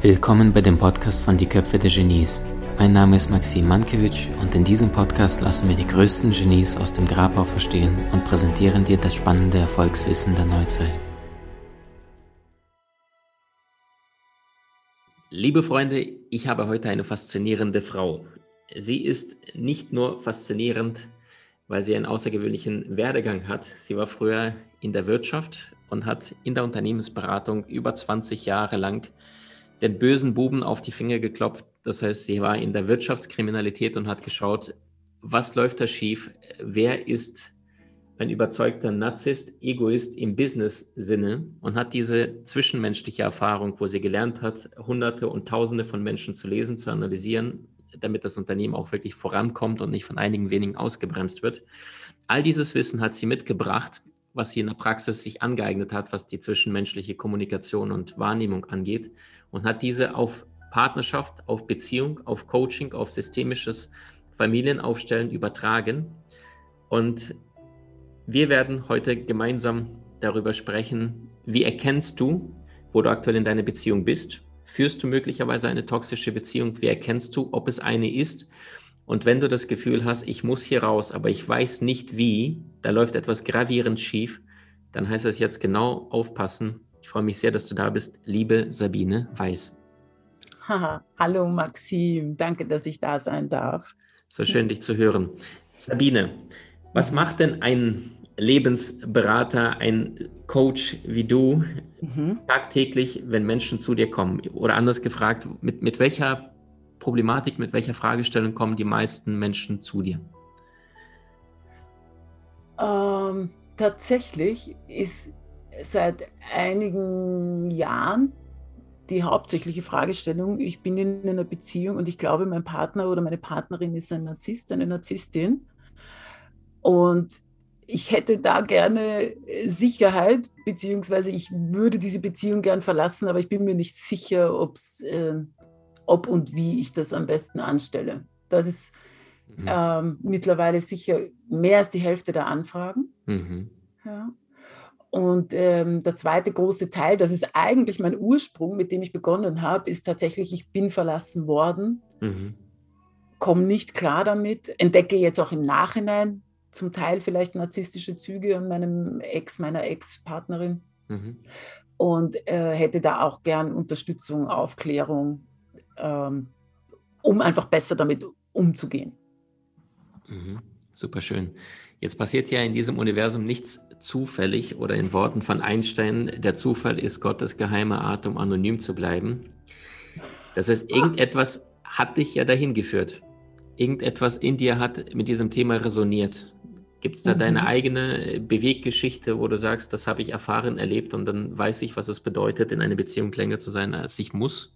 Willkommen bei dem Podcast von Die Köpfe der Genies. Mein Name ist Maxim Mankewitsch und in diesem Podcast lassen wir die größten Genies aus dem Grabau verstehen und präsentieren dir das spannende Erfolgswissen der Neuzeit. Liebe Freunde, ich habe heute eine faszinierende Frau. Sie ist nicht nur faszinierend, weil sie einen außergewöhnlichen Werdegang hat. Sie war früher in der Wirtschaft und hat in der Unternehmensberatung über 20 Jahre lang den bösen Buben auf die Finger geklopft. Das heißt, sie war in der Wirtschaftskriminalität und hat geschaut, was läuft da schief, wer ist ein überzeugter Narzisst, Egoist im Business-Sinne und hat diese zwischenmenschliche Erfahrung, wo sie gelernt hat, Hunderte und Tausende von Menschen zu lesen, zu analysieren, damit das Unternehmen auch wirklich vorankommt und nicht von einigen wenigen ausgebremst wird. All dieses Wissen hat sie mitgebracht, was sie in der Praxis sich angeeignet hat, was die zwischenmenschliche Kommunikation und Wahrnehmung angeht und hat diese auf Partnerschaft, auf Beziehung, auf Coaching, auf systemisches Familienaufstellen übertragen. Und wir werden heute gemeinsam darüber sprechen, wie erkennst du, wo du aktuell in deiner Beziehung bist? Führst du möglicherweise eine toxische Beziehung? Wie erkennst du, ob es eine ist? Und wenn du das Gefühl hast, ich muss hier raus, aber ich weiß nicht wie, da läuft etwas gravierend schief, dann heißt es jetzt genau aufpassen, ich freue mich sehr, dass du da bist, liebe Sabine Weiß. Haha, hallo Maxim, danke, dass ich da sein darf. So schön, dich zu hören. Sabine, was macht denn ein Lebensberater, ein Coach wie du mhm. tagtäglich, wenn Menschen zu dir kommen? Oder anders gefragt, mit, mit welcher Problematik, mit welcher Fragestellung kommen die meisten Menschen zu dir? Ähm, tatsächlich ist seit einigen Jahren die hauptsächliche Fragestellung, ich bin in einer Beziehung und ich glaube, mein Partner oder meine Partnerin ist ein Narzisst, eine Narzisstin. Und ich hätte da gerne Sicherheit, beziehungsweise ich würde diese Beziehung gern verlassen, aber ich bin mir nicht sicher, ob's, äh, ob und wie ich das am besten anstelle. Das ist mhm. ähm, mittlerweile sicher mehr als die Hälfte der Anfragen. Mhm. Ja. Und ähm, der zweite große Teil, das ist eigentlich mein Ursprung, mit dem ich begonnen habe, ist tatsächlich, ich bin verlassen worden, mhm. komme nicht klar damit, entdecke jetzt auch im Nachhinein zum Teil vielleicht narzisstische Züge an meinem Ex, meiner Ex-Partnerin mhm. und äh, hätte da auch gern Unterstützung, Aufklärung, ähm, um einfach besser damit umzugehen. Mhm. Super schön. Jetzt passiert ja in diesem Universum nichts zufällig oder in Worten von Einstein, der Zufall ist Gottes geheime Art, um anonym zu bleiben. Das heißt, irgendetwas hat dich ja dahin geführt. Irgendetwas in dir hat mit diesem Thema resoniert. Gibt es da mhm. deine eigene Beweggeschichte, wo du sagst, das habe ich erfahren, erlebt und dann weiß ich, was es bedeutet, in einer Beziehung länger zu sein, als ich muss?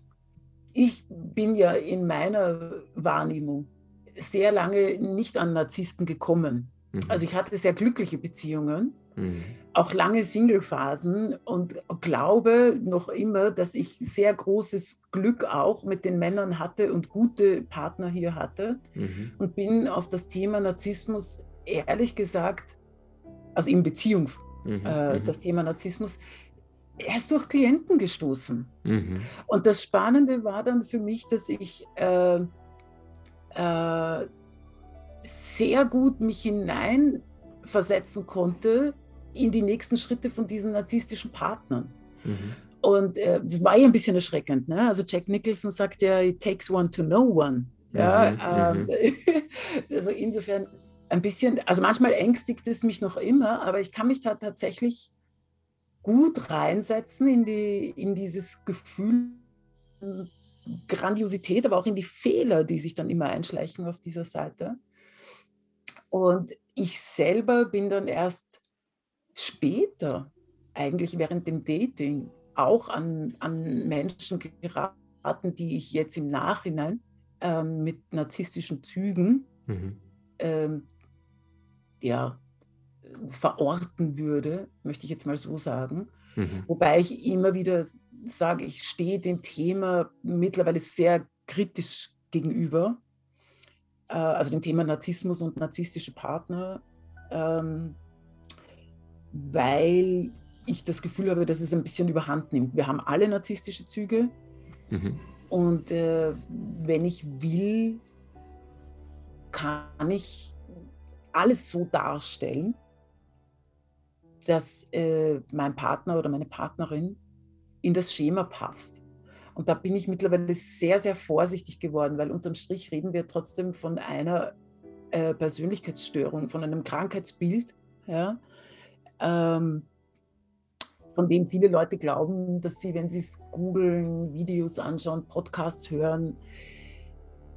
Ich bin ja in meiner Wahrnehmung sehr lange nicht an Narzissten gekommen. Mhm. Also ich hatte sehr glückliche Beziehungen, mhm. auch lange Single-Phasen und glaube noch immer, dass ich sehr großes Glück auch mit den Männern hatte und gute Partner hier hatte mhm. und bin auf das Thema Narzissmus ehrlich gesagt, also in Beziehung, mhm. äh, mhm. das Thema Narzissmus, erst durch Klienten gestoßen. Mhm. Und das Spannende war dann für mich, dass ich äh, äh, sehr gut mich hineinversetzen konnte in die nächsten Schritte von diesen narzisstischen Partnern. Mhm. Und äh, das war ja ein bisschen erschreckend. Ne? Also Jack Nicholson sagt ja, it takes one to know one. Ja, mhm, ähm, mhm. also insofern ein bisschen, also manchmal ängstigt es mich noch immer, aber ich kann mich da tatsächlich gut reinsetzen in, die, in dieses Gefühl Grandiosität, aber auch in die Fehler, die sich dann immer einschleichen auf dieser Seite. Und ich selber bin dann erst später, eigentlich während dem Dating, auch an, an Menschen geraten, die ich jetzt im Nachhinein ähm, mit narzisstischen Zügen mhm. ähm, ja, verorten würde, möchte ich jetzt mal so sagen. Mhm. Wobei ich immer wieder sage, ich stehe dem Thema mittlerweile sehr kritisch gegenüber äh, also dem Thema Narzissmus und narzisstische Partner. Ähm, weil ich das Gefühl habe, dass es ein bisschen überhand nimmt. Wir haben alle narzisstische Züge. Mhm. Und äh, wenn ich will, kann ich alles so darstellen, dass äh, mein Partner oder meine Partnerin in das Schema passt. Und da bin ich mittlerweile sehr, sehr vorsichtig geworden, weil unterm Strich reden wir trotzdem von einer äh, Persönlichkeitsstörung, von einem Krankheitsbild, ja, ähm, von dem viele Leute glauben, dass sie, wenn sie es googeln, Videos anschauen, Podcasts hören,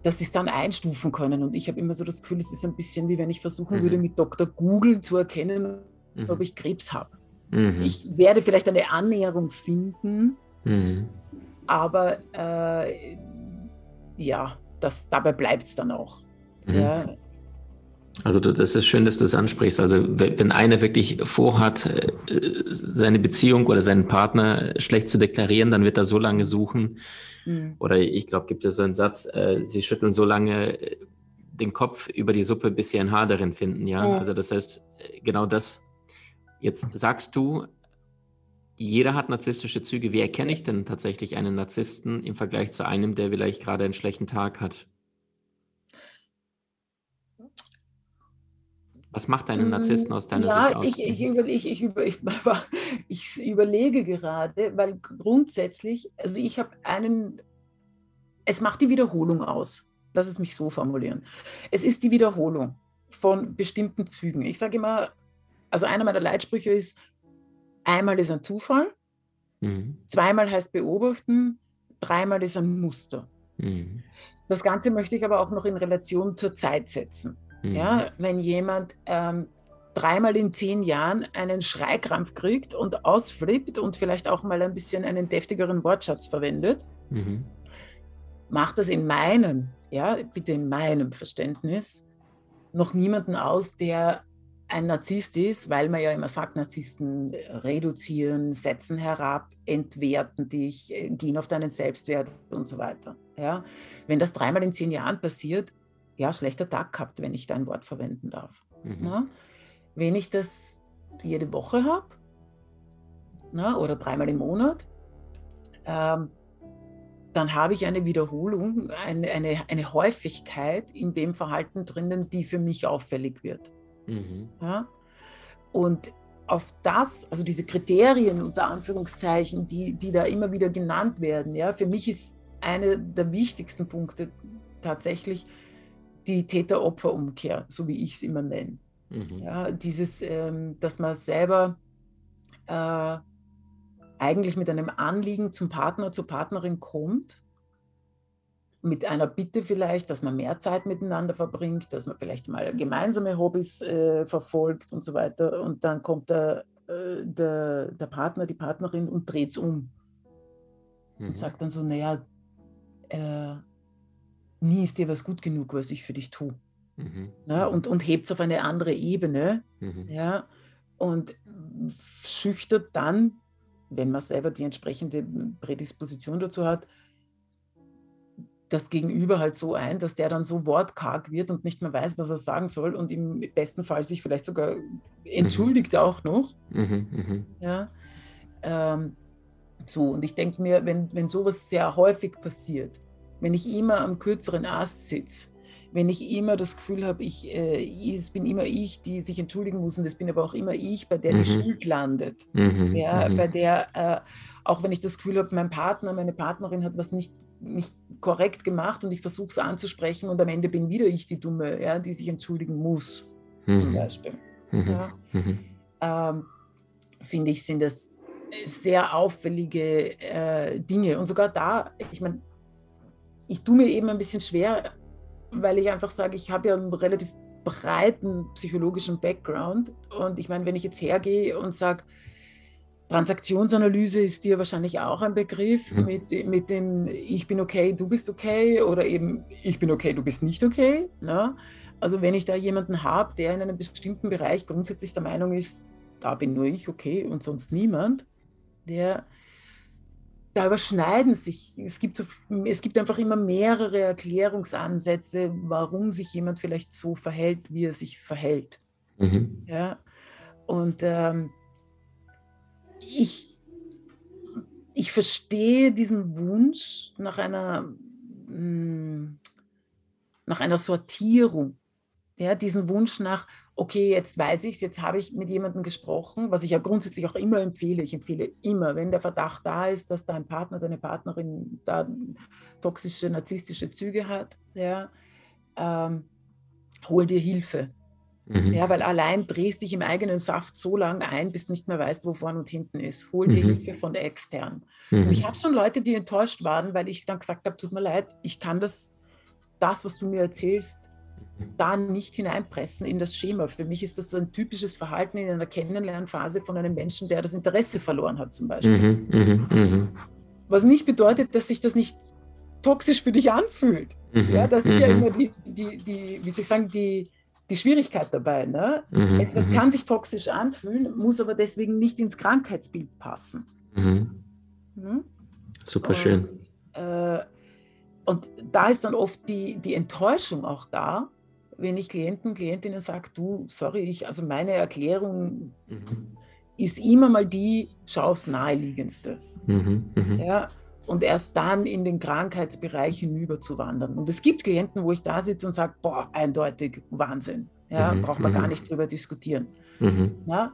dass sie es dann einstufen können. Und ich habe immer so das Gefühl, es ist ein bisschen wie wenn ich versuchen mhm. würde, mit Dr. Google zu erkennen, mhm. ob ich Krebs habe. Mhm. Ich werde vielleicht eine Annäherung finden, mhm. aber äh, ja, das, dabei bleibt es dann auch. Mhm. Ja. Also das ist schön, dass du es ansprichst. Also wenn einer wirklich vorhat, äh, seine Beziehung oder seinen Partner schlecht zu deklarieren, dann wird er so lange suchen. Mhm. Oder ich glaube, gibt es so einen Satz, äh, sie schütteln so lange äh, den Kopf über die Suppe, bis sie ein Haar darin finden. Ja, mhm. also das heißt, genau das Jetzt sagst du, jeder hat narzisstische Züge. Wie erkenne ich denn tatsächlich einen Narzissten im Vergleich zu einem, der vielleicht gerade einen schlechten Tag hat? Was macht einen Narzissten aus deiner ja, Sicht aus? Ich, ich, über, ich, ich, über, ich, ich überlege gerade, weil grundsätzlich, also ich habe einen, es macht die Wiederholung aus. Lass es mich so formulieren. Es ist die Wiederholung von bestimmten Zügen. Ich sage immer, also einer meiner Leitsprüche ist, einmal ist ein Zufall, mhm. zweimal heißt beobachten, dreimal ist ein Muster. Mhm. Das Ganze möchte ich aber auch noch in Relation zur Zeit setzen. Mhm. Ja, wenn jemand ähm, dreimal in zehn Jahren einen Schreikrampf kriegt und ausflippt und vielleicht auch mal ein bisschen einen deftigeren Wortschatz verwendet, mhm. macht das in meinem, ja, bitte in meinem Verständnis, noch niemanden aus, der ein Narzisst ist, weil man ja immer sagt, Narzissten reduzieren, setzen herab, entwerten dich, äh, gehen auf deinen Selbstwert und so weiter. Ja? Wenn das dreimal in zehn Jahren passiert, ja, schlechter Tag gehabt, wenn ich dein Wort verwenden darf. Mhm. Wenn ich das jede Woche habe oder dreimal im Monat, ähm, dann habe ich eine Wiederholung, eine, eine, eine Häufigkeit in dem Verhalten drinnen, die für mich auffällig wird. Mhm. Ja? Und auf das, also diese Kriterien unter Anführungszeichen, die, die da immer wieder genannt werden, ja, für mich ist einer der wichtigsten Punkte tatsächlich die Täter-Opfer-Umkehr, so wie ich es immer nenne. Mhm. Ja, dieses, ähm, dass man selber äh, eigentlich mit einem Anliegen zum Partner, zur Partnerin kommt mit einer Bitte vielleicht, dass man mehr Zeit miteinander verbringt, dass man vielleicht mal gemeinsame Hobbys äh, verfolgt und so weiter. Und dann kommt der, äh, der, der Partner, die Partnerin und dreht es um. Mhm. Und sagt dann so, naja, äh, nie ist dir was gut genug, was ich für dich tue. Mhm. Ja, und, und hebt es auf eine andere Ebene. Mhm. Ja, und schüchtert dann, wenn man selber die entsprechende Prädisposition dazu hat, das Gegenüber halt so ein, dass der dann so wortkarg wird und nicht mehr weiß, was er sagen soll und im besten Fall sich vielleicht sogar entschuldigt mhm. auch noch. Mhm, mh. Ja. Ähm, so, und ich denke mir, wenn, wenn sowas sehr häufig passiert, wenn ich immer am kürzeren Ast sitze, wenn ich immer das Gefühl habe, ich, äh, es bin immer ich, die sich entschuldigen muss und es bin aber auch immer ich, bei der mhm. die Schuld landet. Mhm, ja, mhm. bei der, äh, auch wenn ich das Gefühl habe, mein Partner, meine Partnerin hat was nicht nicht korrekt gemacht und ich versuche es anzusprechen und am Ende bin wieder ich die Dumme, ja, die sich entschuldigen muss, mhm. zum Beispiel. Mhm. Ja. Mhm. Ähm, Finde ich, sind das sehr auffällige äh, Dinge. Und sogar da, ich meine, ich tue mir eben ein bisschen schwer, weil ich einfach sage, ich habe ja einen relativ breiten psychologischen Background. Und ich meine, wenn ich jetzt hergehe und sage, Transaktionsanalyse ist dir wahrscheinlich auch ein Begriff mhm. mit, mit dem Ich bin okay, du bist okay oder eben Ich bin okay, du bist nicht okay. Ne? Also wenn ich da jemanden habe, der in einem bestimmten Bereich grundsätzlich der Meinung ist, da bin nur ich okay und sonst niemand, der da überschneiden sich. Es gibt, so, es gibt einfach immer mehrere Erklärungsansätze, warum sich jemand vielleicht so verhält, wie er sich verhält. Mhm. Ja? Und ähm, ich, ich verstehe diesen Wunsch nach einer, hm, nach einer Sortierung. Ja, diesen Wunsch nach, okay, jetzt weiß ich es, jetzt habe ich mit jemandem gesprochen, was ich ja grundsätzlich auch immer empfehle. Ich empfehle immer, wenn der Verdacht da ist, dass dein Partner, deine Partnerin da toxische, narzisstische Züge hat, ja, ähm, hol dir Hilfe. Mhm. Ja, weil allein drehst dich im eigenen Saft so lange ein, bis du nicht mehr weißt, wo vorne und hinten ist. Hol dir mhm. Hilfe von extern. Mhm. Und ich habe schon Leute, die enttäuscht waren, weil ich dann gesagt habe, tut mir leid, ich kann das, das, was du mir erzählst, da nicht hineinpressen in das Schema. Für mich ist das ein typisches Verhalten in einer Kennenlernphase von einem Menschen, der das Interesse verloren hat, zum Beispiel. Mhm, mh, mh. Was nicht bedeutet, dass sich das nicht toxisch für dich anfühlt. Mhm, ja, das ist ja mhm. immer die, die, die, wie soll ich sagen, die, die Schwierigkeit dabei. Ne? Mhm, Etwas mhm. kann sich toxisch anfühlen, muss aber deswegen nicht ins Krankheitsbild passen. Mhm. Mhm. Super schön. Und, äh, und da ist dann oft die, die Enttäuschung auch da, wenn ich Klienten, Klientinnen sage, du, sorry, ich, also meine Erklärung mhm. ist immer mal die, schau aufs Naheliegendste. Mhm, mhm. Ja, und erst dann in den Krankheitsbereich hinüber zu wandern. Und es gibt Klienten, wo ich da sitze und sage, boah, eindeutig Wahnsinn. Ja, mhm, braucht man gar mhm. nicht drüber diskutieren. Mhm. Ja,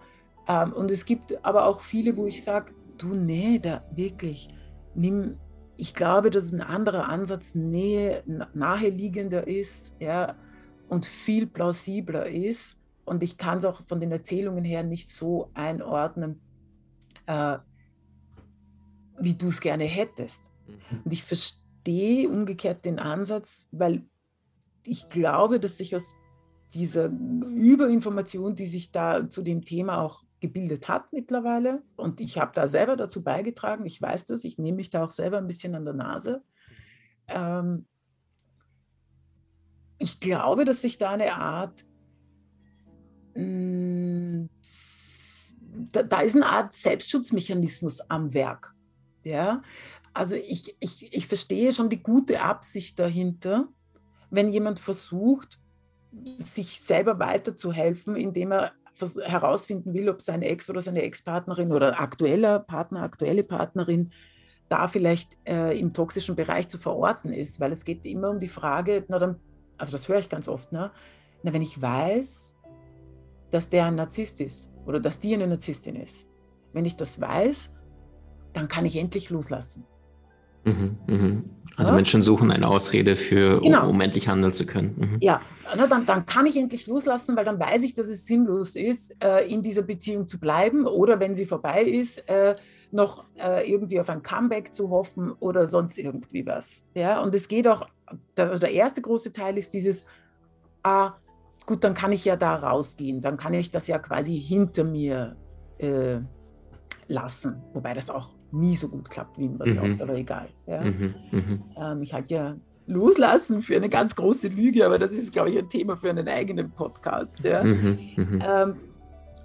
ähm, und es gibt aber auch viele, wo ich sage, du, nee, da wirklich, nimm, ich glaube, dass ein anderer Ansatz nähe, naheliegender ist, ja, und viel plausibler ist. Und ich kann es auch von den Erzählungen her nicht so einordnen, äh, wie du es gerne hättest. Mhm. Und ich verstehe umgekehrt den Ansatz, weil ich glaube, dass sich aus dieser Überinformation, die sich da zu dem Thema auch gebildet hat mittlerweile, und ich habe da selber dazu beigetragen, ich weiß das, ich nehme mich da auch selber ein bisschen an der Nase, ähm, ich glaube, dass sich da eine Art, mh, hm, da, da, ist eine Art Selbstschutzmechanismus am Werk. Ja? Also ich, ich, ich verstehe schon die gute Absicht dahinter, wenn jemand versucht, sich selber weiterzuhelfen, indem er herausfinden will, ob seine Ex oder seine Ex-Partnerin oder aktueller Partner, aktuelle Partnerin da vielleicht äh, im toxischen Bereich zu verorten ist, weil es geht immer um die Frage, na dann also das höre ich ganz oft, ne? Na, wenn ich weiß, dass der ein Narzisst ist oder dass die eine Narzisstin ist, wenn ich das weiß, dann kann ich endlich loslassen. Mhm, mh. Also ja? Menschen suchen eine Ausrede für, genau. um, um, endlich handeln zu können. Mhm. Ja, na, dann, dann kann ich endlich loslassen, weil dann weiß ich, dass es sinnlos ist, äh, in dieser Beziehung zu bleiben oder wenn sie vorbei ist, äh, noch äh, irgendwie auf ein Comeback zu hoffen oder sonst irgendwie was. Ja, und es geht auch, also der erste große Teil ist dieses, ah, gut, dann kann ich ja da rausgehen, dann kann ich das ja quasi hinter mir äh, lassen, wobei das auch nie so gut klappt, wie man mhm. glaubt, aber egal. Ja. Mhm. Mhm. Ähm, ich halte ja loslassen für eine ganz große Lüge, aber das ist, glaube ich, ein Thema für einen eigenen Podcast. Ja. Mhm. Mhm. Ähm,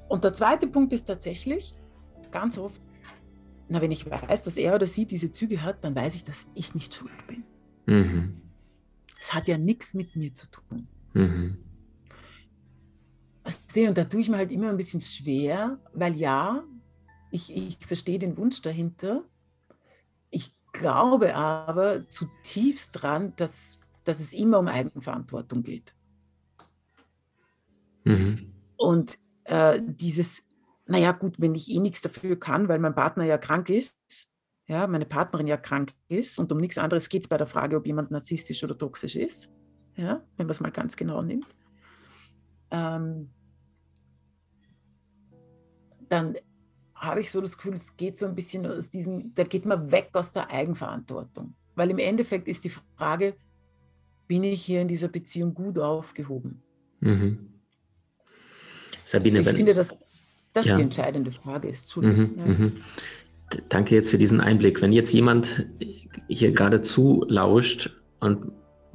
und der zweite Punkt ist tatsächlich, ganz oft, na, wenn ich weiß, dass er oder sie diese Züge hat, dann weiß ich, dass ich nicht schuld bin. Mhm. Es hat ja nichts mit mir zu tun. Und da tue ich mir halt immer ein bisschen schwer, weil ja, ich, ich verstehe den Wunsch dahinter. Ich glaube aber zutiefst dran, dass, dass es immer um Eigenverantwortung geht. Mhm. Und äh, dieses naja gut, wenn ich eh nichts dafür kann, weil mein Partner ja krank ist, ja, meine Partnerin ja krank ist und um nichts anderes geht es bei der Frage, ob jemand narzisstisch oder toxisch ist, ja, wenn man es mal ganz genau nimmt, ähm, dann habe ich so das Gefühl, es geht so ein bisschen aus diesem, da geht man weg aus der Eigenverantwortung. Weil im Endeffekt ist die Frage, bin ich hier in dieser Beziehung gut aufgehoben? Mhm. Sabine, ich wenn, finde das das ja. die entscheidende Frage ist. Mhm, ja. mhm. Danke jetzt für diesen Einblick. Wenn jetzt jemand hier gerade zulauscht und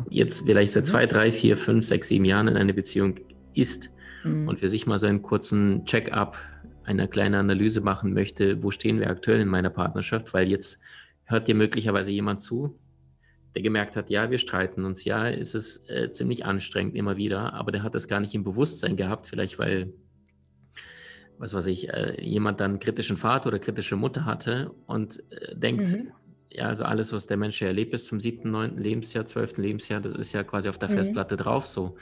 jetzt vielleicht seit mhm. zwei, drei, vier, fünf, sechs, sieben Jahren in einer Beziehung ist mhm. und für sich mal so einen kurzen Check-up, eine kleine Analyse machen möchte, wo stehen wir aktuell in meiner Partnerschaft, weil jetzt hört dir möglicherweise jemand zu, der gemerkt hat, ja, wir streiten uns, ja, ist es äh, ziemlich anstrengend immer wieder, aber der hat das gar nicht im Bewusstsein gehabt, vielleicht weil was weiß ich, äh, jemand dann kritischen Vater oder kritische Mutter hatte und äh, denkt, mhm. ja, also alles, was der Mensch erlebt bis zum siebten, neunten Lebensjahr, zwölften Lebensjahr, das ist ja quasi auf der mhm. Festplatte drauf so.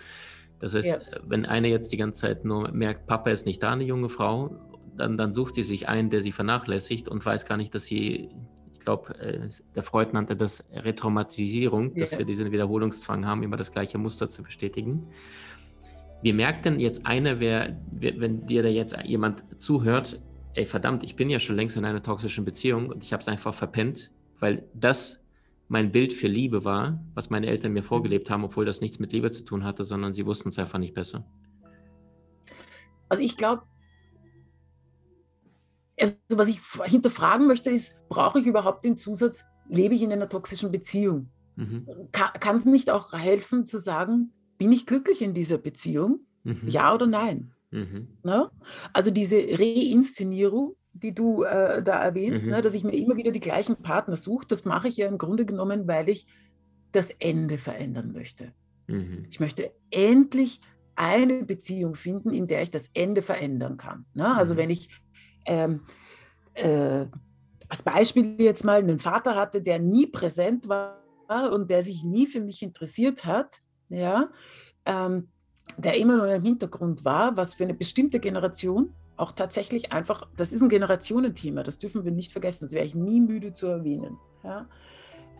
Das heißt, ja. wenn eine jetzt die ganze Zeit nur merkt, Papa ist nicht da, eine junge Frau, dann, dann sucht sie sich einen, der sie vernachlässigt und weiß gar nicht, dass sie, ich glaube, äh, der Freud nannte das Retraumatisierung, ja. dass wir diesen Wiederholungszwang haben, immer das gleiche Muster zu bestätigen. Wie merkt denn jetzt einer, wer, wenn dir da jetzt jemand zuhört, ey verdammt, ich bin ja schon längst in einer toxischen Beziehung und ich habe es einfach verpennt, weil das mein Bild für Liebe war, was meine Eltern mir vorgelebt haben, obwohl das nichts mit Liebe zu tun hatte, sondern sie wussten es einfach nicht besser. Also ich glaube, also was ich hinterfragen möchte, ist, brauche ich überhaupt den Zusatz, lebe ich in einer toxischen Beziehung? Mhm. Kann es nicht auch helfen zu sagen, bin ich glücklich in dieser Beziehung? Mhm. Ja oder nein? Mhm. Ne? Also diese Reinszenierung, die du äh, da erwähnst, mhm. ne, dass ich mir immer wieder die gleichen Partner suche, das mache ich ja im Grunde genommen, weil ich das Ende verändern möchte. Mhm. Ich möchte endlich eine Beziehung finden, in der ich das Ende verändern kann. Ne? Also mhm. wenn ich ähm, äh, als Beispiel jetzt mal einen Vater hatte, der nie präsent war und der sich nie für mich interessiert hat, ja, ähm, der immer nur im Hintergrund war, was für eine bestimmte Generation auch tatsächlich einfach, das ist ein Generationenthema, das dürfen wir nicht vergessen, das wäre ich nie müde zu erwähnen. Ja?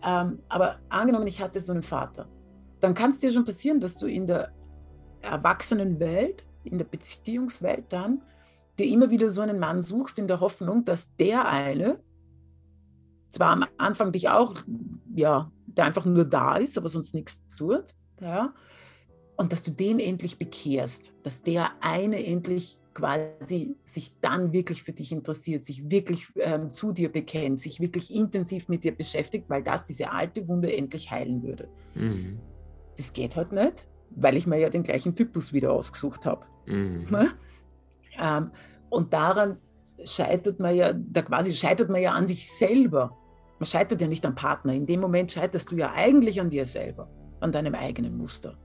Ähm, aber angenommen, ich hatte so einen Vater, dann kann es dir schon passieren, dass du in der Erwachsenenwelt, in der Beziehungswelt dann dir immer wieder so einen Mann suchst in der Hoffnung, dass der eine zwar am Anfang dich auch, ja, der einfach nur da ist, aber sonst nichts tut, ja, und dass du den endlich bekehrst, dass der eine endlich quasi sich dann wirklich für dich interessiert, sich wirklich ähm, zu dir bekennt, sich wirklich intensiv mit dir beschäftigt, weil das diese alte Wunde endlich heilen würde. Mhm. Das geht halt nicht, weil ich mir ja den gleichen Typus wieder ausgesucht habe. Mhm. Ähm, und daran scheitert man ja, da quasi scheitert man ja an sich selber. Man scheitert ja nicht am Partner. In dem Moment scheiterst du ja eigentlich an dir selber an deinem eigenen Muster.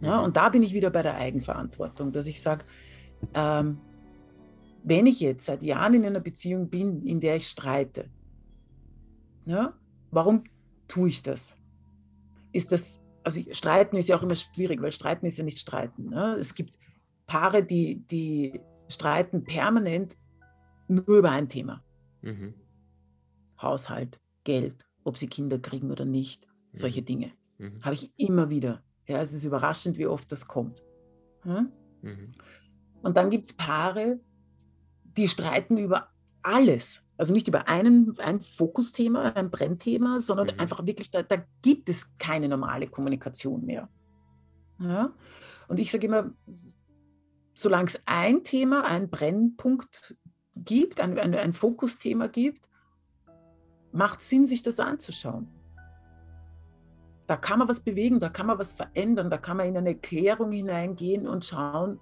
Ja, mhm. und da bin ich wieder bei der Eigenverantwortung, dass ich sage, ähm, wenn ich jetzt seit Jahren in einer Beziehung bin, in der ich streite, ja, warum tue ich das? Ist das, also streiten ist ja auch immer schwierig, weil streiten ist ja nicht streiten. Ne? Es gibt Paare, die, die streiten permanent nur über ein Thema. Mhm. Haushalt, Geld, ob sie Kinder kriegen oder nicht, solche mhm. Dinge. Mhm. Habe ich immer wieder. Ja, es ist überraschend, wie oft das kommt. Hm? Und dann gibt es Paare, die streiten über alles. Also nicht über einen, ein Fokusthema, ein Brennthema, sondern mhm. einfach wirklich, da, da, gibt es keine normale Kommunikation mehr. Ja? Und ich sage immer, solange es ein Thema, ein Brennpunkt gibt, ein, ein, ein Fokusthema gibt, macht Sinn, sich das anzuschauen da kann man was bewegen, da kann man was verändern, da kann man in eine Klärung hineingehen und schauen,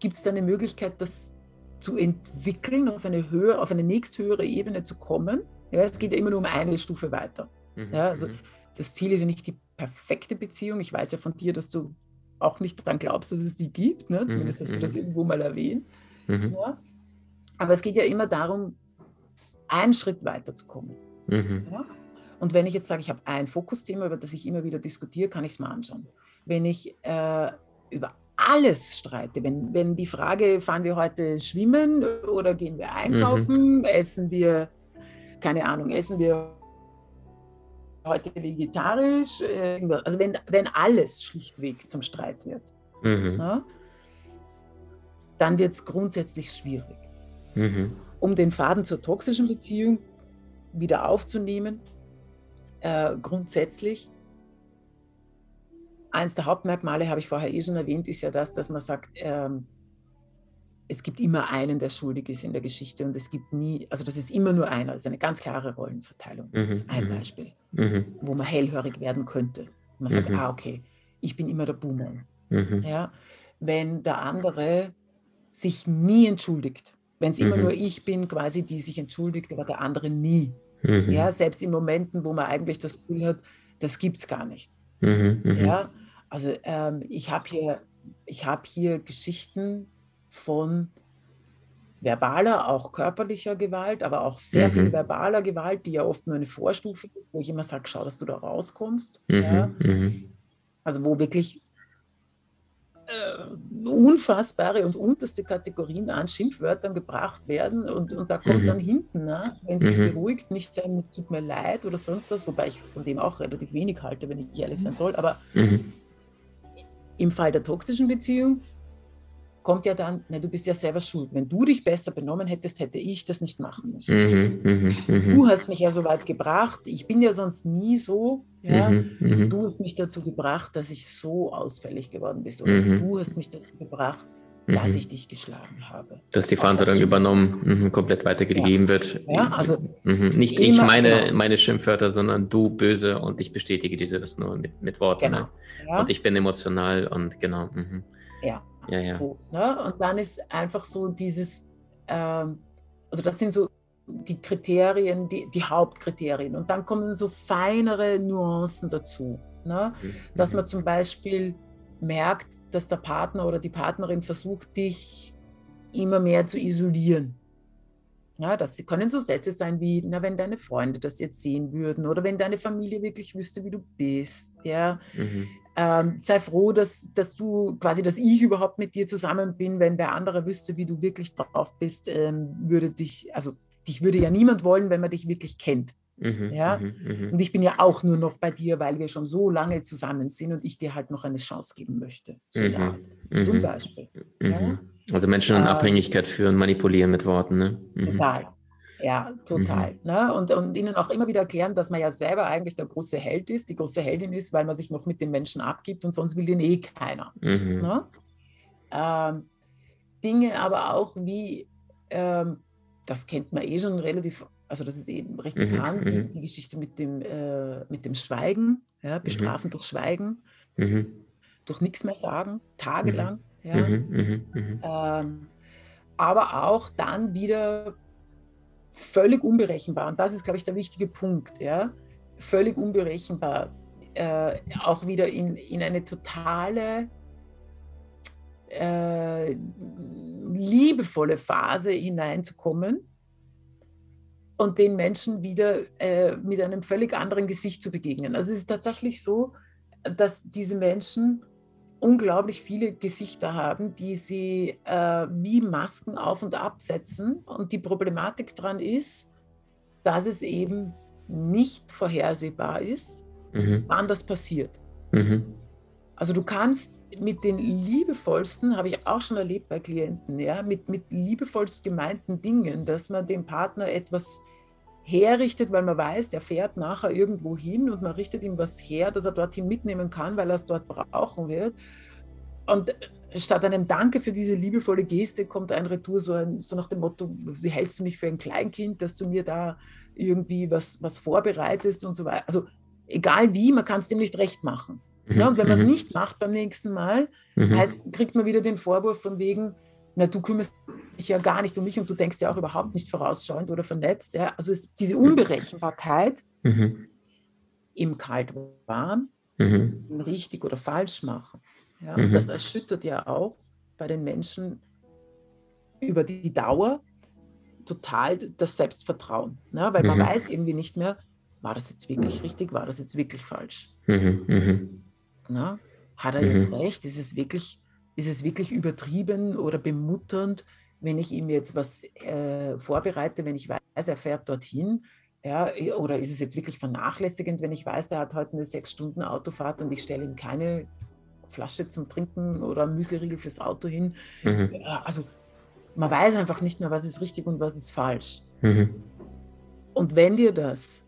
gibt es da eine Möglichkeit, das zu entwickeln, auf eine höhere, auf eine nächsthöhere Ebene zu kommen. Ja, es geht ja immer nur um eine Stufe weiter. Mhm. Ja, also mhm. das Ziel ist ja nicht die perfekte Beziehung. Ich weiß ja von dir, dass du auch nicht daran glaubst, dass es die gibt. Ne? Zumindest mhm. hast du das mhm. irgendwo mal erwähnt. Mhm. Ja? Aber es geht ja immer darum, einen Schritt weiterzukommen. Mhm. Ja? Und wenn ich jetzt sage, ich habe ein Fokusthema, über das ich immer wieder diskutiere, kann ich es mal anschauen. Wenn ich äh, über alles streite, wenn, wenn die Frage, fahren wir heute schwimmen oder gehen wir einkaufen, mhm. essen wir, keine Ahnung, essen wir heute vegetarisch, äh, also wenn, wenn alles schlichtweg zum Streit wird, mhm. ja, dann wird es grundsätzlich schwierig. Mhm. Um den Faden zur toxischen Beziehung wieder aufzunehmen, äh, grundsätzlich, eins der Hauptmerkmale, habe ich vorher eh schon erwähnt, ist ja das, dass man sagt, ähm, es gibt immer einen, der schuldig ist in der Geschichte und es gibt nie, also das ist immer nur einer, das ist eine ganz klare Rollenverteilung. Mhm, das ist ein mhm. Beispiel, mhm. wo man hellhörig werden könnte. Man sagt, mhm. ah, okay, ich bin immer der Buhmann. Mhm. Ja, wenn der andere sich nie entschuldigt, wenn es immer mhm. nur ich bin, quasi, die sich entschuldigt, aber der andere nie. Ja, selbst in Momenten, wo man eigentlich das Gefühl hat, das gibt es gar nicht. Ja, also ähm, ich habe hier, hab hier Geschichten von verbaler, auch körperlicher Gewalt, aber auch sehr mhm. viel verbaler Gewalt, die ja oft nur eine Vorstufe ist, wo ich immer sage, schau, dass du da rauskommst. Mhm. Ja. Mhm. Also wo wirklich äh, unfassbare und unterste Kategorien an Schimpfwörtern gebracht werden und, und da kommt mhm. dann hinten nach, wenn sich mhm. beruhigt, nicht ein, es tut mir leid oder sonst was, wobei ich von dem auch relativ wenig halte, wenn ich ehrlich sein soll, aber mhm. im Fall der toxischen Beziehung kommt ja dann, ne, du bist ja selber schuld. Wenn du dich besser benommen hättest, hätte ich das nicht machen müssen. Mhm, mh, mh. Du hast mich ja so weit gebracht. Ich bin ja sonst nie so. Ja? Mhm, mh. Du hast mich dazu gebracht, dass ich so ausfällig geworden bin. Oder mhm. du hast mich dazu gebracht, dass mhm. ich dich geschlagen habe. Dass die Verantwortung übernommen, mh, komplett weitergegeben ja. wird. Ja, also mhm. Nicht ich meine, genau. meine Schimpfwörter, sondern du böse und ich bestätige dir das nur mit, mit Worten. Genau. Ne? Ja. Und ich bin emotional und genau. Mh. Ja, ja, ja. So, ne? Und dann ist einfach so dieses, ähm, also das sind so die Kriterien, die, die Hauptkriterien. Und dann kommen so feinere Nuancen dazu. Ne? Mhm. Dass man zum Beispiel merkt, dass der Partner oder die Partnerin versucht, dich immer mehr zu isolieren. Ja, das können so Sätze sein wie, na, wenn deine Freunde das jetzt sehen würden oder wenn deine Familie wirklich wüsste, wie du bist. Ja. Mhm ähm, sei froh, dass, dass du quasi, dass ich überhaupt mit dir zusammen bin. Wenn wer andere wüsste, wie du wirklich drauf bist, ähm, würde dich, also dich würde ja niemand wollen, wenn man dich wirklich kennt. Mhm, ja? Mhm, mhm. und ich bin ja auch nur noch bei dir, weil wir schon so lange zusammen sind und ich dir halt noch eine Chance geben möchte. So mhm, Zum Beispiel. Mhm. Ja? Also Menschen in ähm, Abhängigkeit führen, manipulieren mit Worten. Ne? Total. Ja, total. Mhm. Ne? Und, und ihnen auch immer wieder erklären, dass man ja selber eigentlich der große Held ist, die große Heldin ist, weil man sich noch mit den Menschen abgibt und sonst will den eh keiner. Mhm. Ne? Ähm, Dinge aber auch wie, ähm, das kennt man eh schon relativ, also das ist eben recht mhm. bekannt, die, mhm. die, Geschichte mit dem, äh, mit dem Schweigen, ja, mhm. bestrafen durch Schweigen, mhm. durch nichts mehr sagen, tagelang. Ja. Ähm, aber auch dann wieder völlig unberechenbar. Und das ist, glaube ich, der wichtige Punkt. Ja? Völlig unberechenbar. Äh, auch wieder in, in eine totale äh, liebevolle Phase hineinzukommen und den Menschen wieder äh, mit einem völlig anderen Gesicht zu begegnen. Also es ist tatsächlich so, dass diese Menschen unglaublich viele Gesichter haben, die sie äh, wie Masken auf und absetzen. Und die Problematik daran ist, dass es eben nicht vorhersehbar ist, mhm. wann das passiert. Mhm. Also du kannst mit den liebevollsten, habe ich auch schon erlebt bei Klienten, ja, mit, mit liebevollst gemeinten Dingen, dass man dem Partner etwas herrichtet, weil man weiß, der fährt nachher irgendwo hin und man richtet ihm was her, das er dorthin mitnehmen kann, weil er es dort brauchen wird. Und statt einem Danke für diese liebevolle Geste kommt ein Retour so, ein, so nach dem Motto, wie hältst du mich für ein Kleinkind, dass du mir da irgendwie was, was vorbereitest und so weiter. Also egal wie, man kann es dem nicht recht machen. Mhm. Ja, und wenn man es mhm. nicht macht beim nächsten Mal, mhm. heißt, kriegt man wieder den Vorwurf von wegen, na, du kümmerst dich ja gar nicht um mich und du denkst ja auch überhaupt nicht vorausschauend oder vernetzt. Ja? Also es, diese Unberechenbarkeit mhm. im Kalt-Warm, mhm. im richtig oder falsch machen. Ja? Und das erschüttert ja auch bei den Menschen über die Dauer total das Selbstvertrauen. Ne? Weil man weiß irgendwie nicht mehr, war das jetzt wirklich richtig, war das jetzt wirklich falsch? Na? Hat er jetzt recht? Ist es wirklich ist es wirklich übertrieben oder bemutternd, wenn ich ihm jetzt was äh, vorbereite, wenn ich weiß, er fährt dorthin? Ja, oder ist es jetzt wirklich vernachlässigend, wenn ich weiß, er hat heute eine sechs Stunden Autofahrt und ich stelle ihm keine Flasche zum Trinken oder Müsliriegel fürs Auto hin? Mhm. Also man weiß einfach nicht mehr, was ist richtig und was ist falsch. Mhm. Und wenn dir das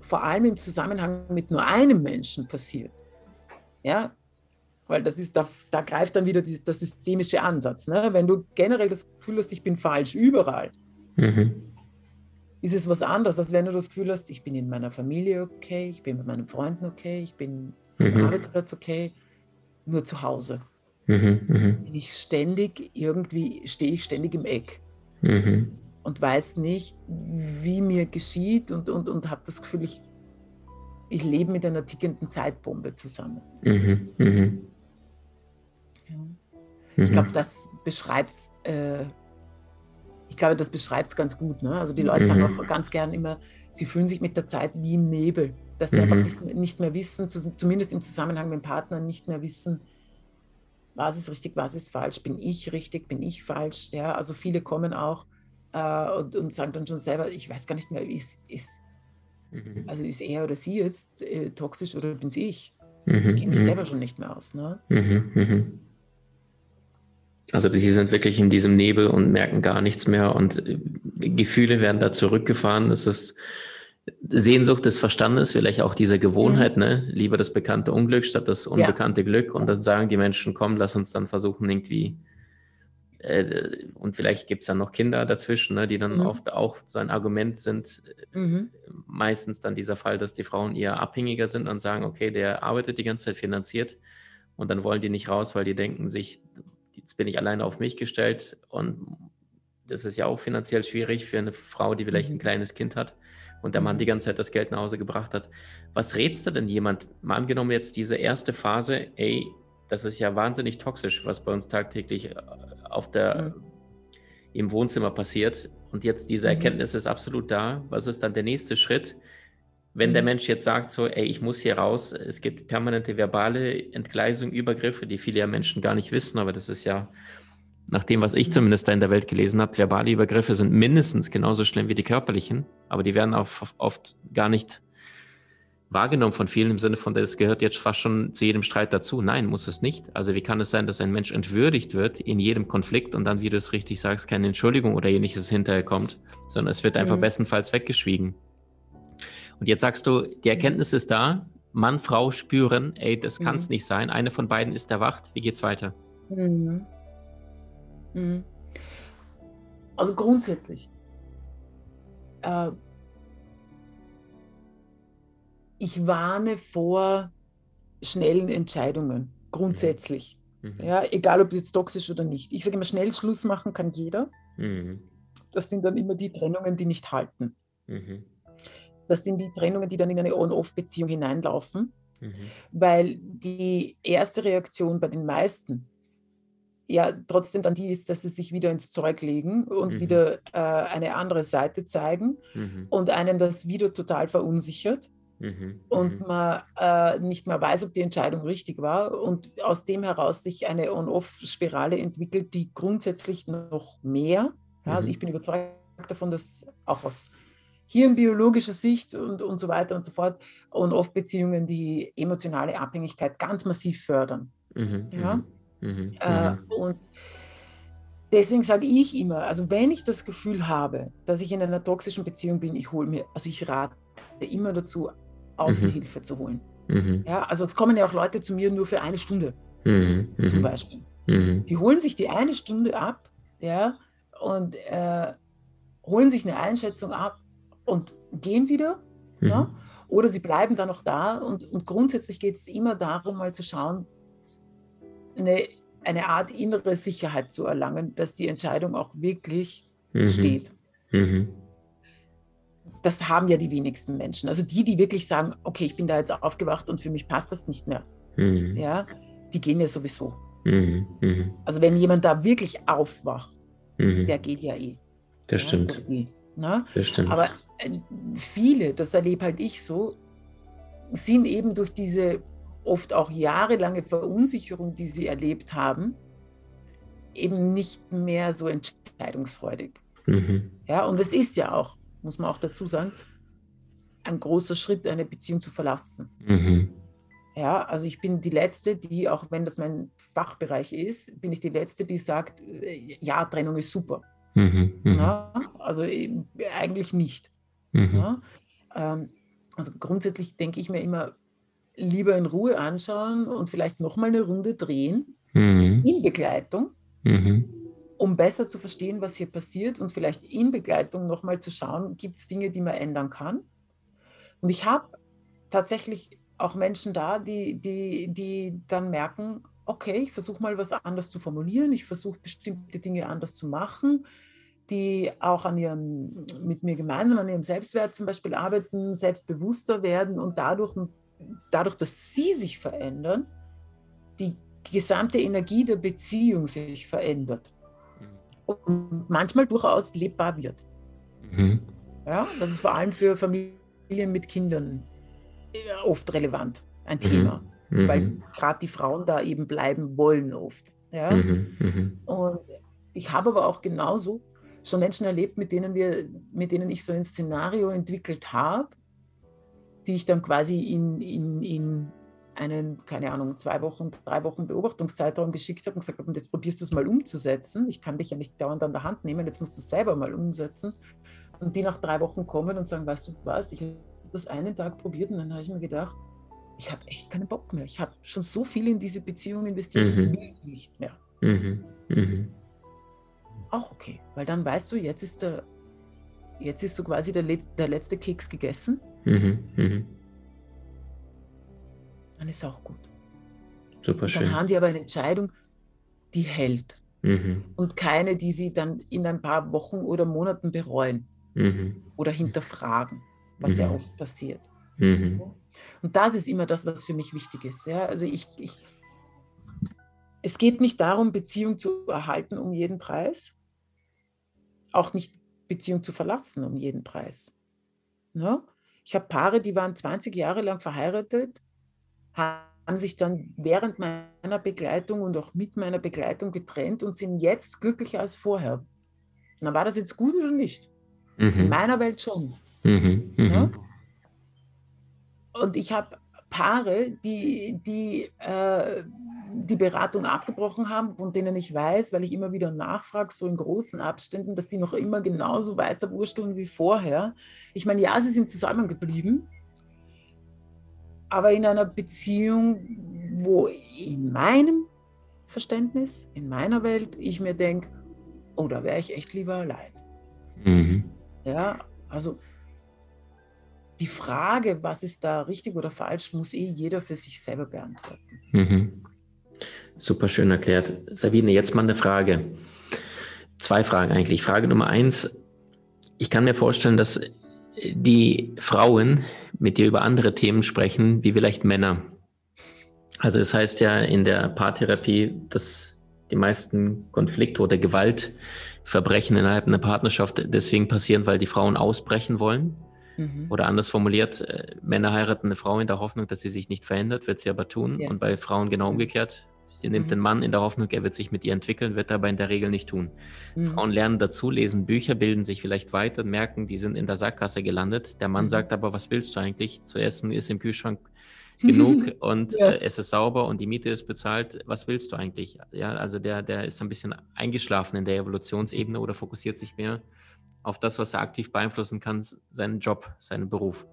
vor allem im Zusammenhang mit nur einem Menschen passiert, ja, weil das ist, da, da greift dann wieder die, der systemische Ansatz. Ne? Wenn du generell das Gefühl hast, ich bin falsch überall, mhm. ist es was anderes, als wenn du das Gefühl hast, ich bin in meiner Familie okay, ich bin mit meinen Freunden okay, ich bin mhm. am Arbeitsplatz okay, nur zu Hause. Mhm, mhm. Bin ich ständig irgendwie, stehe ich ständig im Eck mhm. und weiß nicht, wie mir geschieht und, und, und habe das Gefühl, ich, ich lebe mit einer tickenden Zeitbombe zusammen. Mhm, mhm. Ich glaube, mhm. das beschreibt es äh, glaube, das beschreibt es ganz gut. Ne? Also die Leute mhm. sagen auch ganz gern immer, sie fühlen sich mit der Zeit wie im Nebel, dass sie mhm. einfach nicht, nicht, mehr wissen, zumindest im Zusammenhang mit dem Partner, nicht mehr wissen, was ist richtig, was ist falsch, bin ich richtig, bin ich falsch. Ja? Also viele kommen auch äh, und, und, sagen dann schon selber, ich weiß gar nicht mehr, ist, ist, mhm. also ist er oder sie jetzt äh, toxisch oder bin es ich? Mhm. Ich kenne mich mhm. selber schon nicht mehr aus. Ne? Also sie sind wirklich in diesem Nebel und merken gar nichts mehr und äh, Gefühle werden da zurückgefahren. Es ist Sehnsucht des Verstandes, vielleicht auch diese Gewohnheit, mhm. ne? Lieber das bekannte Unglück statt das unbekannte ja. Glück. Und dann sagen die Menschen, komm, lass uns dann versuchen, irgendwie äh, und vielleicht gibt es dann noch Kinder dazwischen, ne, die dann mhm. oft auch so ein Argument sind. Mhm. Meistens dann dieser Fall, dass die Frauen eher abhängiger sind und sagen, okay, der arbeitet die ganze Zeit finanziert und dann wollen die nicht raus, weil die denken sich, jetzt bin ich alleine auf mich gestellt und das ist ja auch finanziell schwierig für eine Frau, die vielleicht mhm. ein kleines Kind hat und der Mann mhm. die ganze Zeit das Geld nach Hause gebracht hat. Was rätst du denn jemand? Mal angenommen jetzt diese erste Phase, ey, das ist ja wahnsinnig toxisch, was bei uns tagtäglich äh, auf der, mhm. im Wohnzimmer passiert. Und jetzt diese mhm. Erkenntnis ist absolut da. Was ist dann der nächste Schritt? Wenn mhm. der Mensch jetzt sagt so, ey, ich muss hier raus, es gibt permanente verbale Entgleisung, Übergriffe, die viele ja Menschen gar nicht wissen, aber das ist ja nach dem, was ich mhm. zumindest da in der Welt gelesen habe, verbale Übergriffe sind mindestens genauso schlimm wie die körperlichen, aber die werden auch oft gar nicht wahrgenommen von vielen im Sinne von, das gehört jetzt fast schon zu jedem Streit dazu. Nein, muss es nicht. Also wie kann es sein, dass ein Mensch entwürdigt wird in jedem Konflikt und dann, wie du es richtig sagst, keine Entschuldigung oder ähnliches hinterher kommt, sondern es wird einfach mhm. bestenfalls weggeschwiegen. Und jetzt sagst du, die Erkenntnis ist da, Mann, Frau spüren, ey, das kann es mhm. nicht sein. Eine von beiden ist erwacht. Wie geht's weiter? Mhm. mhm. Also grundsätzlich. Äh, ich warne vor schnellen Entscheidungen, grundsätzlich. Mhm. mhm. Ja, egal ob jetzt toxisch oder nicht. Ich sage immer, schnell Schluss machen kann jeder. Mhm. Das sind dann immer die Trennungen, die nicht halten. Das sind die Trennungen, die dann in eine On-Off-Beziehung hineinlaufen, mhm. weil die erste Reaktion bei den meisten ja trotzdem dann die ist, dass sie sich wieder ins Zeug legen und mhm. wieder äh, eine andere Seite zeigen mhm. und einen das wieder total verunsichert. Mhm, und mhm. man äh, nicht mehr weiß, ob die Entscheidung richtig war und aus dem heraus sich eine On-Off-Spirale entwickelt, die grundsätzlich noch mehr, ja, also mhm. ich bin überzeugt davon, dass auch aus hirnbiologischer Sicht und, und so weiter und so fort On-Off-Beziehungen die emotionale Abhängigkeit ganz massiv fördern. Mhm, ja? Mhm, mhm, äh, und deswegen sage ich immer, also wenn ich das Gefühl habe, dass ich in einer toxischen Beziehung bin, ich hole mir, also ich rate immer dazu, Außenhilfe mhm. zu holen. Mhm. Ja, also es kommen ja auch Leute zu mir nur für eine Stunde mhm. mhm. zum Beispiel. Mhm. Die holen sich die eine Stunde ab ja, und äh, holen sich eine Einschätzung ab und gehen wieder. Ja, mhm. oder sie bleiben dann noch da und, und grundsätzlich geht es immer darum, mal zu schauen, eine, eine Art innere Sicherheit zu erlangen, dass die Entscheidung auch wirklich steht. Mhm das haben ja die wenigsten Menschen. Also die, die wirklich sagen, okay, ich bin da jetzt aufgewacht und für mich passt das nicht mehr. Mhm. Ja, die gehen ja sowieso. Mhm. Mhm. Also wenn jemand da wirklich aufwacht, mhm. der geht ja eh. Das ja, stimmt. Die, ne? Das stimmt. Aber viele, das erlebe halt ich so, sind eben durch diese oft auch jahrelange Verunsicherung, die sie erlebt haben, eben nicht mehr so entscheidungsfreudig. Mhm. Ja, und es ist ja auch muss man auch dazu sagen, ein großer Schritt, eine Beziehung zu verlassen. Mhm. Ja, also ich bin die Letzte, die, auch wenn das mein Fachbereich ist, bin ich die Letzte, die sagt, äh, ja, Trennung ist super. Mhm, mhm. ja, also eigentlich nicht. Mhm. Ja, ähm, also grundsätzlich denke ich mir immer, lieber in Ruhe anschauen und vielleicht nochmal eine Runde drehen, mhm. in Begleitung. Mhm um besser zu verstehen, was hier passiert und vielleicht in Begleitung nochmal zu schauen, gibt es Dinge, die man ändern kann. Und ich habe tatsächlich auch Menschen da, die, die, die dann merken, okay, ich versuche mal was anders zu formulieren, ich versuche bestimmte Dinge anders zu machen, die auch an ihrem, mit mir gemeinsam an ihrem Selbstwert zum Beispiel arbeiten, selbstbewusster werden und dadurch, dadurch, dass sie sich verändern, die gesamte Energie der Beziehung sich verändert. und manchmal durchaus lebbar wird. Mhm. Ja, das ist vor allem für Familien mit Kindern oft relevant, ein Thema, mhm. weil mhm. gerade die Frauen da eben bleiben wollen oft. Ja? Mhm. mhm. Und ich habe aber auch genauso schon Menschen erlebt, mit denen, wir, mit denen ich so ein Szenario entwickelt habe, die ich dann quasi in, in, in einen, keine Ahnung, zwei Wochen, drei Wochen Beobachtungszeitraum geschickt habe und gesagt habe, und jetzt probierst du es mal umzusetzen. Ich kann dich ja nicht dauernd an der Hand nehmen, jetzt musst du es selber mal umsetzen. Und die nach drei Wochen kommen und sagen, weißt du was, ich habe das einen Tag probiert und dann habe ich mir gedacht, ich habe echt keinen Bock mehr. Ich habe schon so viel in diese Beziehung investiert, mhm. ich will nicht mehr. Mhm. Mhm. Auch okay, weil dann weißt du, jetzt ist der, jetzt ist so quasi der, der letzte Keks gegessen. Mhm. Mhm. Dann ist auch gut. Super schön. Dann haben die aber eine Entscheidung, die hält. Mhm. Und keine, die sie dann in ein paar Wochen oder Monaten bereuen mhm. oder hinterfragen, was mhm. ja oft passiert. Mhm. Und das ist immer das, was für mich wichtig ist. Ja? Also ich, ich, es geht nicht darum, Beziehung zu erhalten um jeden Preis, auch nicht Beziehung zu verlassen um jeden Preis. Ne? Ich habe Paare, die waren 20 Jahre lang verheiratet, haben sich dann während meiner Begleitung und auch mit meiner Begleitung getrennt und sind jetzt glücklicher als vorher. Na, war das jetzt gut oder nicht? Mhm. In meiner Welt schon. Mhm. Mhm. Ja? Und ich habe Paare, die, die äh, die Beratung abgebrochen haben, von denen ich weiß, weil ich immer wieder nachfrage, so in großen Abständen, dass die noch immer genauso weiter wursteln wie vorher. Ich meine, ja, sie sind zusammengeblieben, aber in einer Beziehung, wo in meinem Verständnis, in meiner Welt, ich mir denke, oh, da wäre ich echt lieber allein. Mhm. Ja, also die Frage, was ist da richtig oder falsch, muss eh jeder für sich selber beantworten. Mhm. Super schön erklärt. Sabine, jetzt mal eine Frage. Zwei Fragen eigentlich. Frage Nummer eins. Ich kann mir vorstellen, dass die Frauen mit dir über andere Themen sprechen, wie vielleicht Männer. Also es heißt ja in der Paartherapie, dass die meisten Konflikte oder Gewaltverbrechen innerhalb einer Partnerschaft deswegen passieren, weil die Frauen ausbrechen wollen. Mhm. Oder anders formuliert, äh, Männer heiraten eine Frau in der Hoffnung, dass sie sich nicht verändert, wird sie aber tun. Ja. Und bei Frauen genau umgekehrt. Sie nimmt mhm. den Mann in der Hoffnung, er wird sich mit ihr entwickeln, wird aber in der Regel nicht tun. Mhm. Frauen lernen dazu, lesen Bücher, bilden sich vielleicht weiter, merken, die sind in der Sackgasse gelandet. Der Mann mhm. sagt aber, was willst du eigentlich? Zu essen ist im Kühlschrank genug und ja. äh, es ist sauber und die Miete ist bezahlt. Was willst du eigentlich? Ja, also der, der ist ein bisschen eingeschlafen in der Evolutionsebene oder fokussiert sich mehr auf das, was er aktiv beeinflussen kann, seinen Job, seinen Beruf.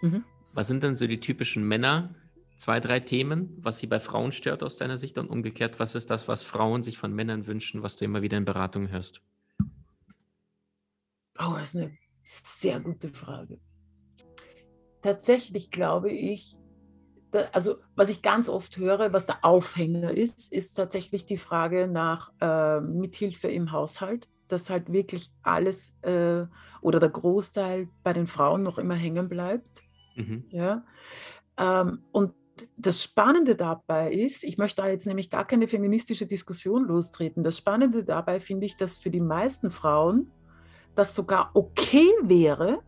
Mhm. Was sind denn so die typischen Männer, zwei, drei Themen, was sie bei Frauen stört aus deiner Sicht und umgekehrt, was ist das, was Frauen sich von Männern wünschen, was du immer wieder in Beratungen hörst? Oh, das ist eine sehr gute Frage. Tatsächlich glaube ich, also was ich ganz oft höre, was der Aufhänger ist, ist tatsächlich die Frage nach äh, Mithilfe im Haushalt, dass halt wirklich alles äh, oder der Großteil bei den Frauen noch immer hängen bleibt. Mhm. Ja. Ähm, und das Spannende dabei ist, ich möchte da jetzt nämlich gar keine feministische Diskussion lostreten. Das Spannende dabei finde ich, dass für die meisten Frauen das sogar okay wäre,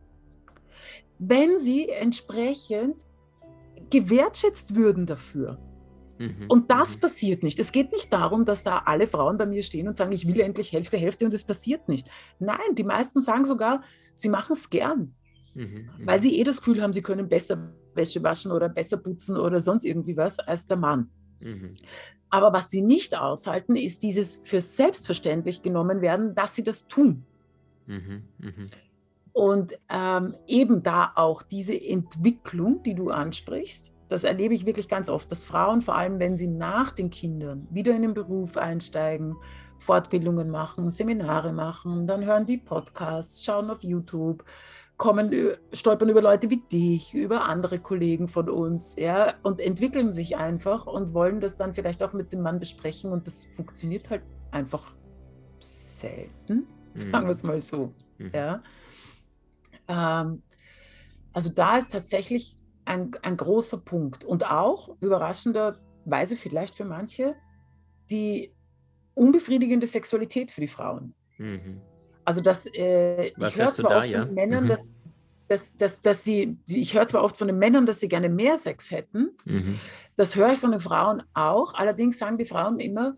wenn sie entsprechend gewertschätzt würden dafür. Mhm. Und das mhm. passiert nicht. Es geht nicht darum, dass da alle Frauen bei mir stehen und sagen, ich will endlich Hälfte, Hälfte und es passiert nicht. Nein, die meisten sagen sogar, sie machen es gern, mhm. weil mhm. sie eh das Gefühl haben, sie können besser Wäsche waschen oder besser putzen oder sonst irgendwie was als der Mann. Mhm. Aber was sie nicht aushalten, ist dieses für selbstverständlich genommen werden, dass sie das tun. Mhm. Mhm. Und ähm, eben da auch diese Entwicklung, die du ansprichst, das erlebe ich wirklich ganz oft, dass Frauen, vor allem wenn sie nach den Kindern wieder in den Beruf einsteigen, Fortbildungen machen, Seminare machen, dann hören die Podcasts, schauen auf YouTube, kommen, stolpern über Leute wie dich, über andere Kollegen von uns, ja, und entwickeln sich einfach und wollen das dann vielleicht auch mit dem Mann besprechen und das funktioniert halt einfach selten, mhm. sagen wir es mal so, mhm. ja. Ähm, also da ist tatsächlich ein, ein großer Punkt und auch überraschenderweise vielleicht für manche die unbefriedigende Sexualität für die Frauen. Mhm. Also das, äh, ich höre zwar da, oft ja? von Männern, mhm. dass, dass, dass, dass sie, ich höre zwar oft von den Männern, dass sie gerne mehr Sex hätten. Mhm. Das höre ich von den Frauen auch. Allerdings sagen die Frauen immer,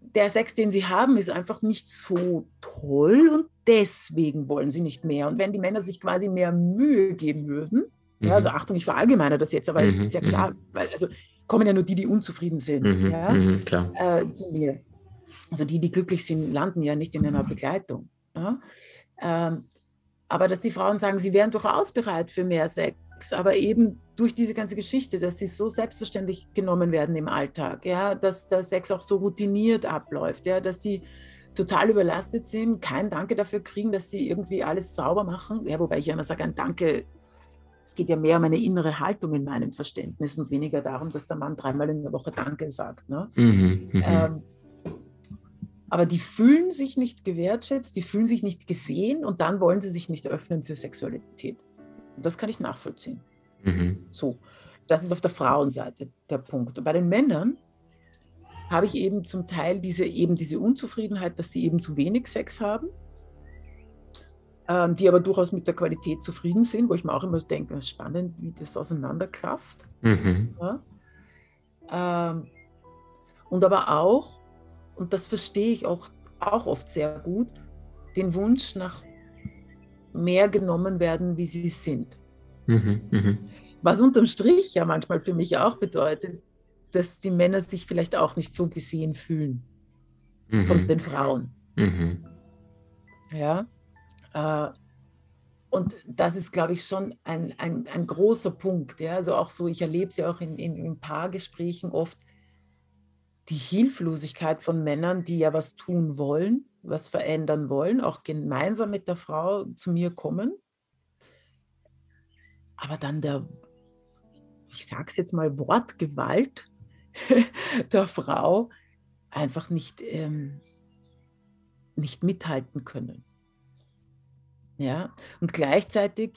der Sex, den sie haben, ist einfach nicht so toll und deswegen wollen sie nicht mehr. Und wenn die Männer sich quasi mehr Mühe geben würden, mhm. ja, also Achtung, ich verallgemeine das jetzt, aber mhm. ist ja klar, mhm. weil also kommen ja nur die, die unzufrieden sind, mhm. ja, mhm, äh, zu mir. Also die, die glücklich sind, landen ja nicht in einer Begleitung. Ja? Ähm, aber dass die Frauen sagen, sie wären durchaus bereit für mehr Sex, aber eben durch diese ganze Geschichte, dass sie so selbstverständlich genommen werden im Alltag, ja, dass der Sex auch so routiniert abläuft, ja, dass die total überlastet sind, kein Danke dafür kriegen, dass sie irgendwie alles sauber machen. Ja, wobei ich immer sage, ein Danke, es geht ja mehr um eine innere Haltung in meinem Verständnis und weniger darum, dass der Mann dreimal in der Woche Danke sagt. Ne? Mhm, mhm. ähm, aber die fühlen sich nicht gewertschätzt, die fühlen sich nicht gesehen und dann wollen sie sich nicht öffnen für Sexualität. Und das kann ich nachvollziehen. Mhm. So, das ist auf der Frauenseite der Punkt. Und bei den Männern habe ich eben zum Teil diese, eben diese Unzufriedenheit, dass sie eben zu wenig Sex haben, ähm, die aber durchaus mit der Qualität zufrieden sind, wo ich mir auch immer denke, spannend, wie das auseinanderklafft. Mhm. Ja? Ähm, und aber auch, und das verstehe ich auch, auch oft sehr gut, den Wunsch nach mehr genommen werden, wie sie sind. Mhm, mh. Was unterm Strich ja manchmal für mich auch bedeutet, dass die Männer sich vielleicht auch nicht so gesehen fühlen mhm. von den Frauen. Mhm. Ja. Äh, und das ist, glaube ich, schon ein, ein, ein großer Punkt. Ja? Also auch so, ich erlebe es ja auch in, in, in Paargesprächen oft, die Hilflosigkeit von Männern, die ja was tun wollen, was verändern wollen, auch gemeinsam mit der Frau zu mir kommen. Aber dann der, ich sage es jetzt mal, Wortgewalt der Frau einfach nicht, ähm, nicht mithalten können. Ja? Und gleichzeitig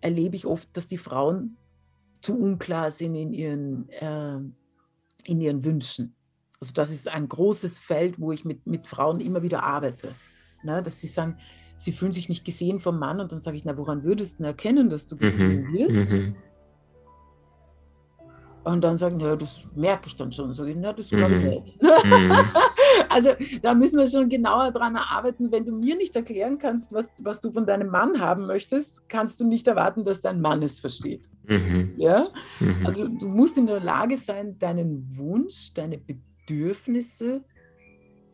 erlebe ich oft, dass die Frauen zu unklar sind in ihren, äh, in ihren Wünschen. Also das ist ein großes Feld, wo ich mit, mit Frauen immer wieder arbeite. Ne? Dass sie sagen, sie fühlen sich nicht gesehen vom Mann und dann sage ich, na, woran würdest du erkennen, dass du gesehen mhm. wirst? Mhm. Und dann sagen, ja, das merke ich dann schon. Ich, na, das glaube ich mhm. nicht. Mhm. Also da müssen wir schon genauer dran arbeiten. Wenn du mir nicht erklären kannst, was, was du von deinem Mann haben möchtest, kannst du nicht erwarten, dass dein Mann es versteht. Mhm. Ja? Mhm. Also du musst in der Lage sein, deinen Wunsch, deine Bedürfnisse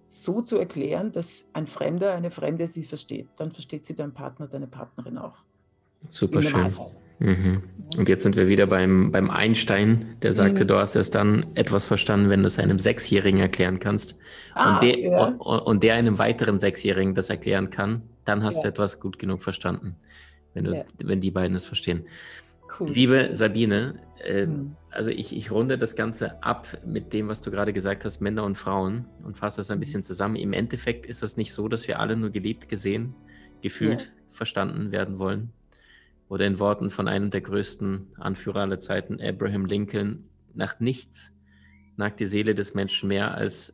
so zu erklären, dass ein Fremder, eine Fremde sie versteht. Dann versteht sie dein Partner, deine Partnerin auch. Super schön. Mhm. Und jetzt sind wir wieder beim, beim Einstein, der sagte, mhm. du hast erst dann etwas verstanden, wenn du es einem Sechsjährigen erklären kannst. Ah, und, der, ja. und, der einem weiteren Sechsjährigen das erklären kann, dann hast ja. du etwas gut genug verstanden, wenn, du, ja. wenn die beiden es verstehen. Cool. Liebe Sabine, äh, mhm. also ich, ich runde das Ganze ab mit dem, was du gerade gesagt hast, Männer und Frauen und fasse das ein mhm. bisschen zusammen. Im Endeffekt ist es nicht so, dass wir alle nur geliebt, gesehen, gefühlt, verstanden werden wollen oder in Worten von einem der größten Anführer aller Zeiten, Abraham Lincoln, nach nichts nagt die Seele des Menschen mehr als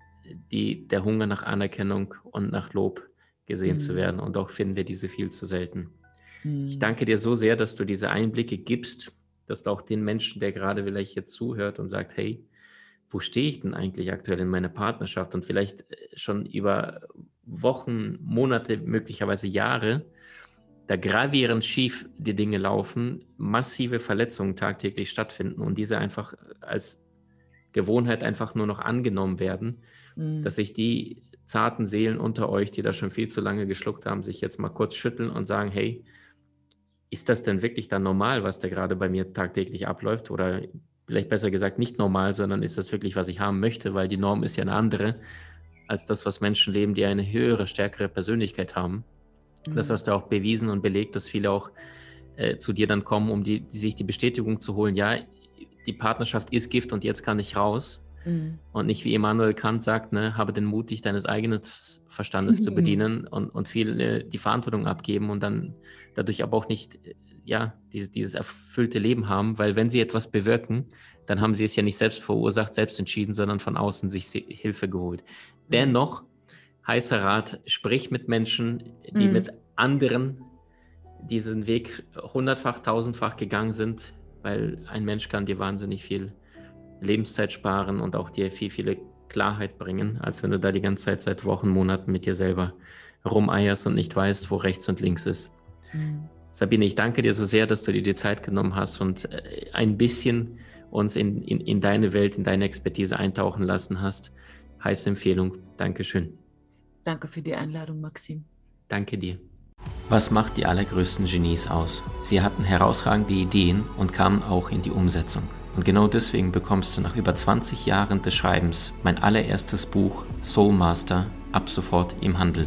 die, der Hunger nach Anerkennung und nach Lob gesehen mhm. zu werden. Und doch finden wir diese viel zu selten. Mhm. Ich danke dir so sehr, dass du diese Einblicke gibst, dass du auch den Menschen, der gerade vielleicht jetzt zuhört und sagt, hey, wo stehe ich denn eigentlich aktuell in meiner Partnerschaft und vielleicht schon über Wochen, Monate, möglicherweise Jahre da gravierend schief die Dinge laufen, massive Verletzungen tagtäglich stattfinden und diese einfach als Gewohnheit einfach nur noch angenommen werden, mhm. dass sich die zarten Seelen unter euch, die da schon viel zu lange geschluckt haben, sich jetzt mal kurz schütteln und sagen, hey, ist das denn wirklich dann normal, was da gerade bei mir tagtäglich abläuft? Oder vielleicht besser gesagt nicht normal, sondern ist das wirklich, was ich haben möchte? Weil die Norm ist ja eine andere als das, was Menschen leben, die eine höhere, stärkere Persönlichkeit haben. Das mhm. hast du auch bewiesen und belegt, dass viele auch äh, zu dir dann kommen, um die, die, sich die Bestätigung zu holen, ja, die Partnerschaft ist Gift und jetzt kann ich raus. Mhm. Und nicht wie Immanuel Kant sagt, ne, habe den Mut, dich deines eigenen Verstandes zu bedienen und, und viel äh, die Verantwortung abgeben und dann dadurch aber auch nicht ja, dieses, dieses erfüllte Leben haben, weil wenn sie etwas bewirken, dann haben sie es ja nicht selbst verursacht, selbst entschieden, sondern von außen sich Hilfe geholt. Dennoch, heißer Rat, sprich mit Menschen, die mhm. mit anderen diesen Weg hundertfach, tausendfach gegangen sind, weil ein Mensch kann dir wahnsinnig viel Lebenszeit sparen und auch dir viel, viele Klarheit bringen, als wenn du da die ganze Zeit seit Wochen, Monaten mit dir selber rumeierst und nicht weißt, wo rechts und links ist. Mhm. Sabine, ich danke dir so sehr, dass du dir die Zeit genommen hast und äh, ein bisschen uns in, in, in deine Welt, in deine Expertise eintauchen lassen hast. Heiße Empfehlung. Dankeschön. Danke für die Einladung, Maxim. Danke dir. Was macht die allergrößten Genies aus? Sie hatten herausragende Ideen und kamen auch in die Umsetzung. Und genau deswegen bekommst du nach über 20 Jahren des Schreibens mein allererstes Buch Soul Master ab sofort im Handel.